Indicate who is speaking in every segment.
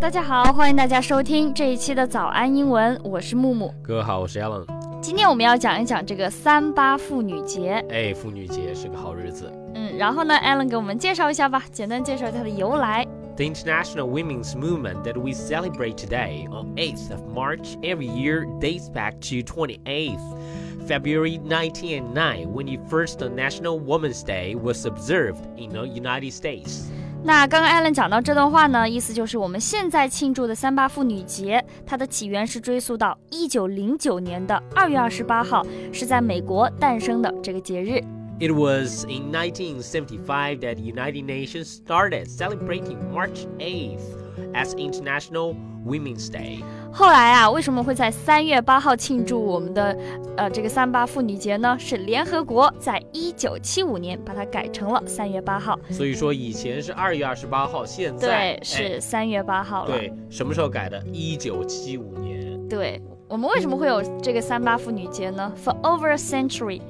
Speaker 1: 大家好，欢迎大家收听这一期的早安英文，我是木木。
Speaker 2: 各位好，我是 Alan。
Speaker 1: 今天我们要讲一讲这个三八妇女节。
Speaker 2: 哎，妇女节是个好日子。
Speaker 1: 嗯，然后呢，Alan 给我们介绍一下吧，简单介绍它的由来。
Speaker 2: The international women's movement that we celebrate today on 8th of March every year dates back to 28th February 1909 when the first National Women's Day was observed in the United States.
Speaker 1: 那刚刚艾伦讲到这段话呢，意思就是我们现在庆祝的三八妇女节，它的起源是追溯到一九零九年的二月二十八号，是在美国诞生的这个节日。
Speaker 2: It was in 1975 that the United Nations started celebrating March 8th as International Women's Day.
Speaker 1: 后来啊，为什么会在三月八号庆祝我们的呃这个三八妇女节呢？是联合国在一九七五年把它改成了三月八号。
Speaker 2: 所以说以前是二月二十八号，现在
Speaker 1: 对是三月八号了。
Speaker 2: 对，什么时候改的？一九七五年。
Speaker 1: 对我们为什么会有这个三八妇女节呢？For over a century,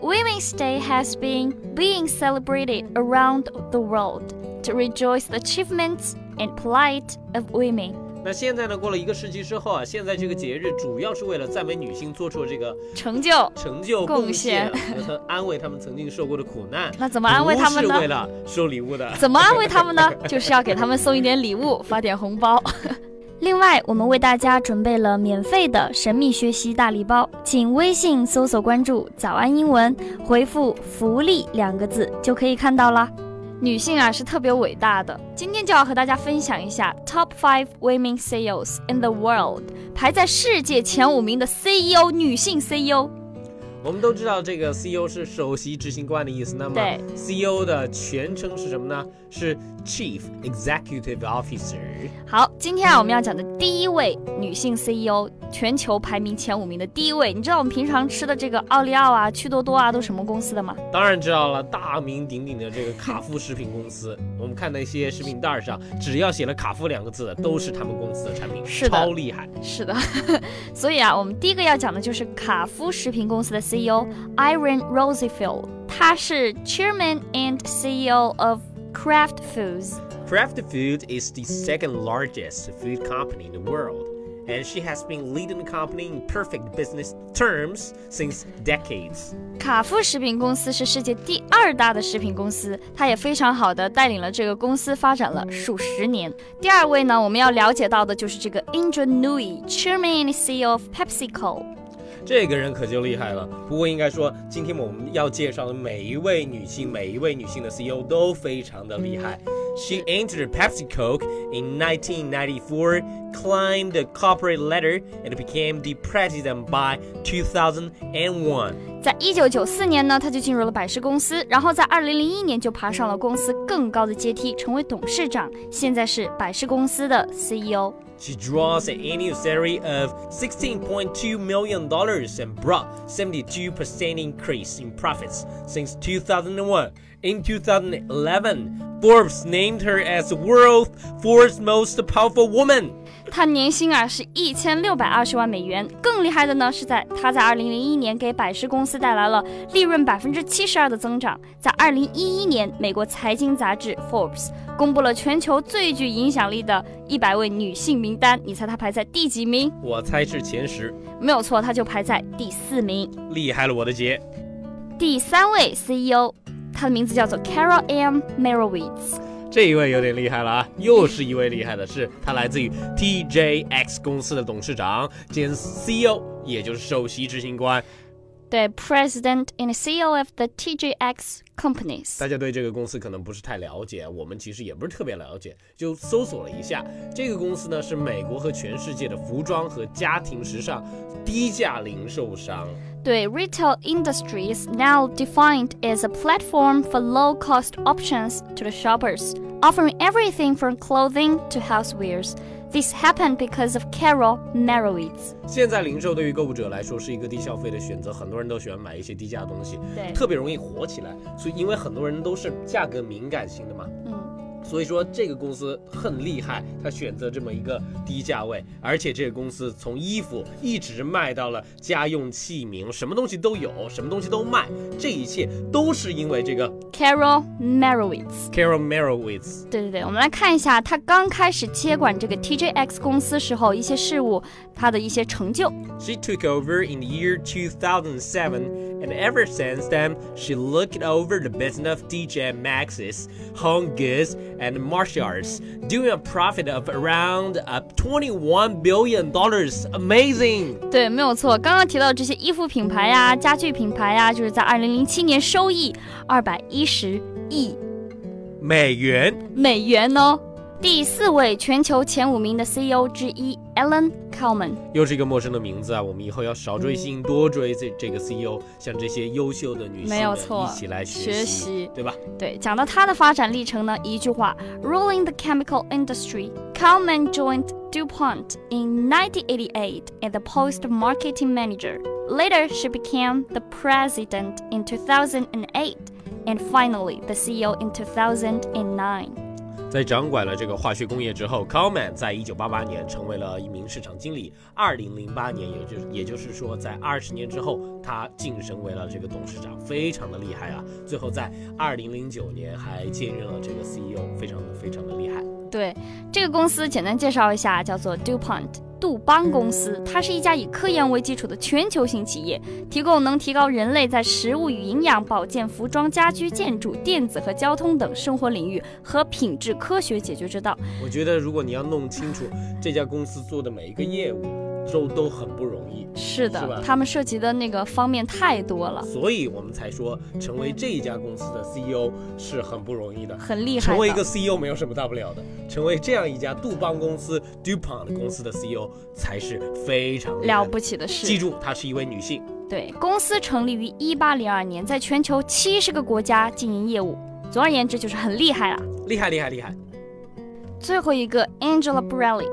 Speaker 1: Women's Day has been being celebrated around the world to rejoice the achievements and plight of women.
Speaker 2: 那现在呢？过了一个世纪之后啊，现在这个节日主要是为了赞美女性做出这个
Speaker 1: 成就、
Speaker 2: 成就、
Speaker 1: 贡献
Speaker 2: 和安慰他们曾经受过的苦难。
Speaker 1: 那怎么安慰他们呢？
Speaker 2: 是为了收礼物的。
Speaker 1: 怎么安慰他们呢？就是要给他们送一点礼物，发点红包。另外，我们为大家准备了免费的神秘学习大礼包，请微信搜索关注“早安英文”，回复“福利”两个字就可以看到啦。女性啊是特别伟大的，今天就要和大家分享一下 Top Five Women CEOs in the World，排在世界前五名的 CEO 女性 CEO。
Speaker 2: 我们都知道这个 CEO 是首席执行官的意思，那么 CEO 的全称是什么呢？是 Chief Executive Officer。
Speaker 1: 好，今天啊我们要讲的第一位女性 CEO，全球排名前五名的第一位，你知道我们平常吃的这个奥利奥啊、趣多多啊都什么公司的吗？
Speaker 2: 当然知道了，大名鼎鼎的这个卡夫食品公司。我们看那些食品袋上，只要写了卡夫两个字的，都是他们公司的产品，
Speaker 1: 是
Speaker 2: 的，超厉害。
Speaker 1: 是的，所以啊，我们第一个要讲的就是卡夫食品公司的 CEO Irene Rosefield，他是 Chairman and CEO of Kraft Foods.
Speaker 2: Kraft Food is the second largest food company in the world and she has been leading the company in perfect business terms since decades.
Speaker 1: 卡夫食品公司是世界第二大的食品公司，它也非常好的带领了这个公司发展了数十年。第二位呢，我们要了解到的就是这个 Indra Nooyi, Chairman and CEO of PepsiCo。
Speaker 2: 这个人可就厉害了。不过应该说，今天我们要介绍的每一位女性，每一位女性的 CEO 都非常的厉害。She entered PepsiCo in 1994, climbed the corporate ladder, and became the president by 2001.
Speaker 1: 在一九九四年呢，她就进入了百事公司，然后在二零零一年就爬上了公司更高的阶梯，成为董事长，现在是百事公司的 CEO。
Speaker 2: She draws an annual salary of $16.2 million and brought 72% increase in profits since 2001. In 2011, Forbes named her as the world's fourth most powerful woman.
Speaker 1: 她年薪啊是一千六百二十万美元。更厉害的呢是在他在二零零一年给百事公司带来了利润百分之七十二的增长。在二零一一年，美国财经杂志 Forbes 公布了全球最具影响力的一百位女性名单，你猜她排在第几名？
Speaker 2: 我猜是前十，
Speaker 1: 没有错，她就排在第四名。
Speaker 2: 厉害了，我的姐！
Speaker 1: 第三位 CEO，她的名字叫做 Carol M. Merowitz。
Speaker 2: 这一位有点厉害了啊，又是一位厉害的，是他来自于 TJX 公司的董事长兼 CEO，也就是首席执行官。
Speaker 1: 对，President and CEO of the TJX companies。
Speaker 2: 大家对这个公司可能不是太了解，我们其实也不是特别了解，就搜索了一下，这个公司呢是美国和全世界的服装和家庭时尚低价零售商。
Speaker 1: 对，retail industry is now defined as a platform for low-cost options to the shoppers, Offering everything from clothing to housewares. This happened because of Carol Merowitz。
Speaker 2: 现在零售对于购物者来说是一个低消费的选择，很多人都喜欢买一些低价的东西，
Speaker 1: 对，
Speaker 2: 特别容易火起来。所以因为很多人都是价格敏感型的嘛，
Speaker 1: 嗯。
Speaker 2: 所以说这个公司很厉害，他选择这么一个低价位，而且这个公司从衣服一直卖到了家用器皿，什么东西都有，什么东西都卖，这一切都是因为这个
Speaker 1: Carol Merowitz。
Speaker 2: Carol Merowitz。
Speaker 1: 对对对，我们来看一下他刚开始接管这个 TJX 公司时候一些事务，他的一些成就。
Speaker 2: She took over in the year 2007, and ever since then, she looked over the business of DJ Max's, home goods, and martial arts, doing a profit of around uh, 21 billion dollars. Amazing!
Speaker 1: 对，没有错。刚刚提到这些衣服品牌呀、家具品牌呀，就是在二零零七年收益二百一十亿
Speaker 2: 美元。
Speaker 1: 美元哦。第四位全球前五名的 CEO 之一 Alan Kalman。
Speaker 2: 又是一个陌生的名字啊！我们以后要少追星，多追这这个 CEO，像这些优秀的女性们
Speaker 1: 没有错
Speaker 2: 一起来
Speaker 1: 学
Speaker 2: 习，
Speaker 1: 习
Speaker 2: 对吧？
Speaker 1: 对，讲到他的发展历程呢，一句话：Ruling the chemical industry, Kalman joined DuPont in 1988 as the post-marketing manager. Later, she became the president in 2008, and finally the CEO in 2009.
Speaker 2: 在掌管了这个化学工业之后 c o l m a n 在一九八八年成为了一名市场经理。二零零八年，也就也就是说，在二十年之后，他晋升为了这个董事长，非常的厉害啊！最后在二零零九年还兼任了这个 CEO，非常的非常的厉害。
Speaker 1: 对这个公司，简单介绍一下，叫做 DuPont。杜邦公司，它是一家以科研为基础的全球性企业，提供能提高人类在食物与营养、保健、服装、家居、建筑、电子和交通等生活领域和品质科学解决之道。
Speaker 2: 我觉得，如果你要弄清楚这家公司做的每一个业务，都都很不容易。
Speaker 1: 是的，他们涉及的那个方面太多了，
Speaker 2: 所以我们才说，成为这一家公司的 CEO 是很不容易的。
Speaker 1: 很厉害。
Speaker 2: 成为一个 CEO 没有什么大不了的，成为这样一家杜邦公司 DuPont 公司的 CEO 才是非常
Speaker 1: 了不起的事。
Speaker 2: 记住，她是一位女性。
Speaker 1: 对，公司成立于一八零二年，在全球七十个国家经营业务。总而言之，就是很厉害啦。
Speaker 2: 厉害厉害厉害！
Speaker 1: 最后一个 Angela Borelli，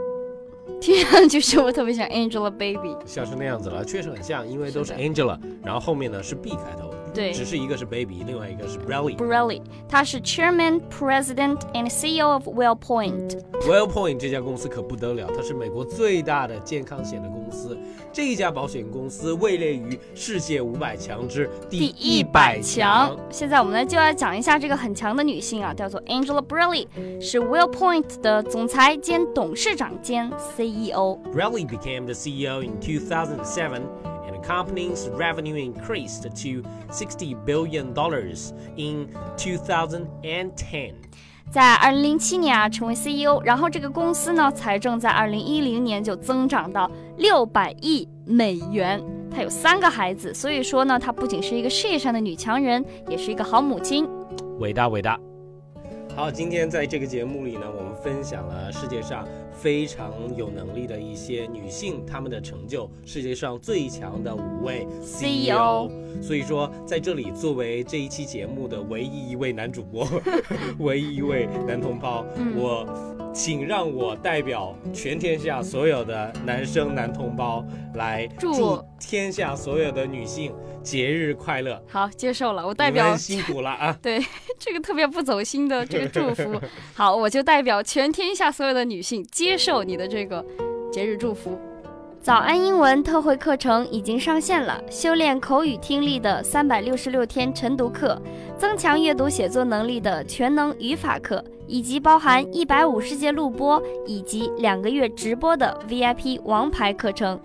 Speaker 1: 听上去是不是特别像 Angelababy？
Speaker 2: 像是那样子了，确实很像，因为都是 Angela，然后后面呢是 B 开头，
Speaker 1: 对
Speaker 2: 只是一个是 baby，另外一个是 Brelly。
Speaker 1: Borelli，他是 Chairman, President and CEO of WellPoint。
Speaker 2: WellPoint 这家公司可不得了，它是美国最大的健康险的公司。这一家保险公司位列于世界五百强之第
Speaker 1: 第
Speaker 2: 一
Speaker 1: 一
Speaker 2: 百
Speaker 1: 百强。现在我们呢就要讲一下这个很强的女性啊，叫做 Angela Borelli，是 WellPoint 的总裁兼董事长兼 E CEO。
Speaker 2: Brelly became the CEO in 2007, and the company's revenue increased to 60 billion dollars in 2010.
Speaker 1: 在二零零七年啊成为 CEO，然后这个公司呢财政在二零一零年就增长到六百亿美元。她有三个孩子，所以说呢，她不仅是一个事业上的女强人，也是一个好母亲。
Speaker 2: 伟大伟大。好，今天在这个节目里呢，我们分享了世界上非常有能力的一些女性，她们的成就，世界上最强的五位 CEO。所以说，在这里作为这一期节目的唯一一位男主播，唯一一位男同胞，
Speaker 1: 嗯
Speaker 2: 我请让我代表全天下所有的男生男同胞来
Speaker 1: 祝
Speaker 2: 祝天下所有的女性节日快乐。
Speaker 1: 好，接受了，我代表
Speaker 2: 辛苦了啊！
Speaker 1: 对这个特别不走心的这个祝福。好，我就代表全天下所有的女性接受你的这个节日祝福。早安英文特惠课程已经上线了，修炼口语听力的三百六十六天晨读课，增强阅读写作能力的全能语法课，以及包含一百五十节录播以及两个月直播的 VIP 王牌课程。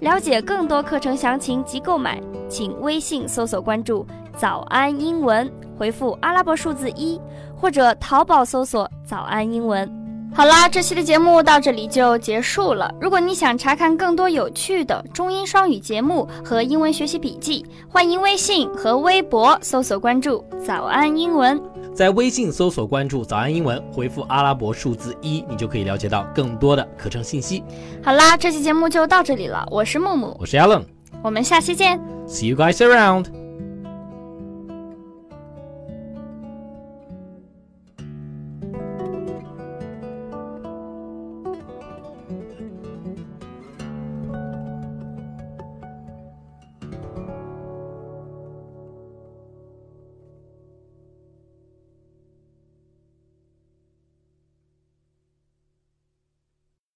Speaker 1: 了解更多课程详情及购买，请微信搜索关注“早安英文”，回复阿拉伯数字一，或者淘宝搜索“早安英文”。好啦，这期的节目到这里就结束了。如果你想查看更多有趣的中英双语节目和英文学习笔记，欢迎微信和微博搜索关注“早安英文
Speaker 2: 在微信搜索关注“早安英文”，回复阿拉伯数字一，你就可以了解到更多的课程信息。”。
Speaker 1: 好啦，这期节目就到这里了，我是木木，
Speaker 2: 我是 Alan，See
Speaker 1: 我们下期见。
Speaker 2: See you guys around。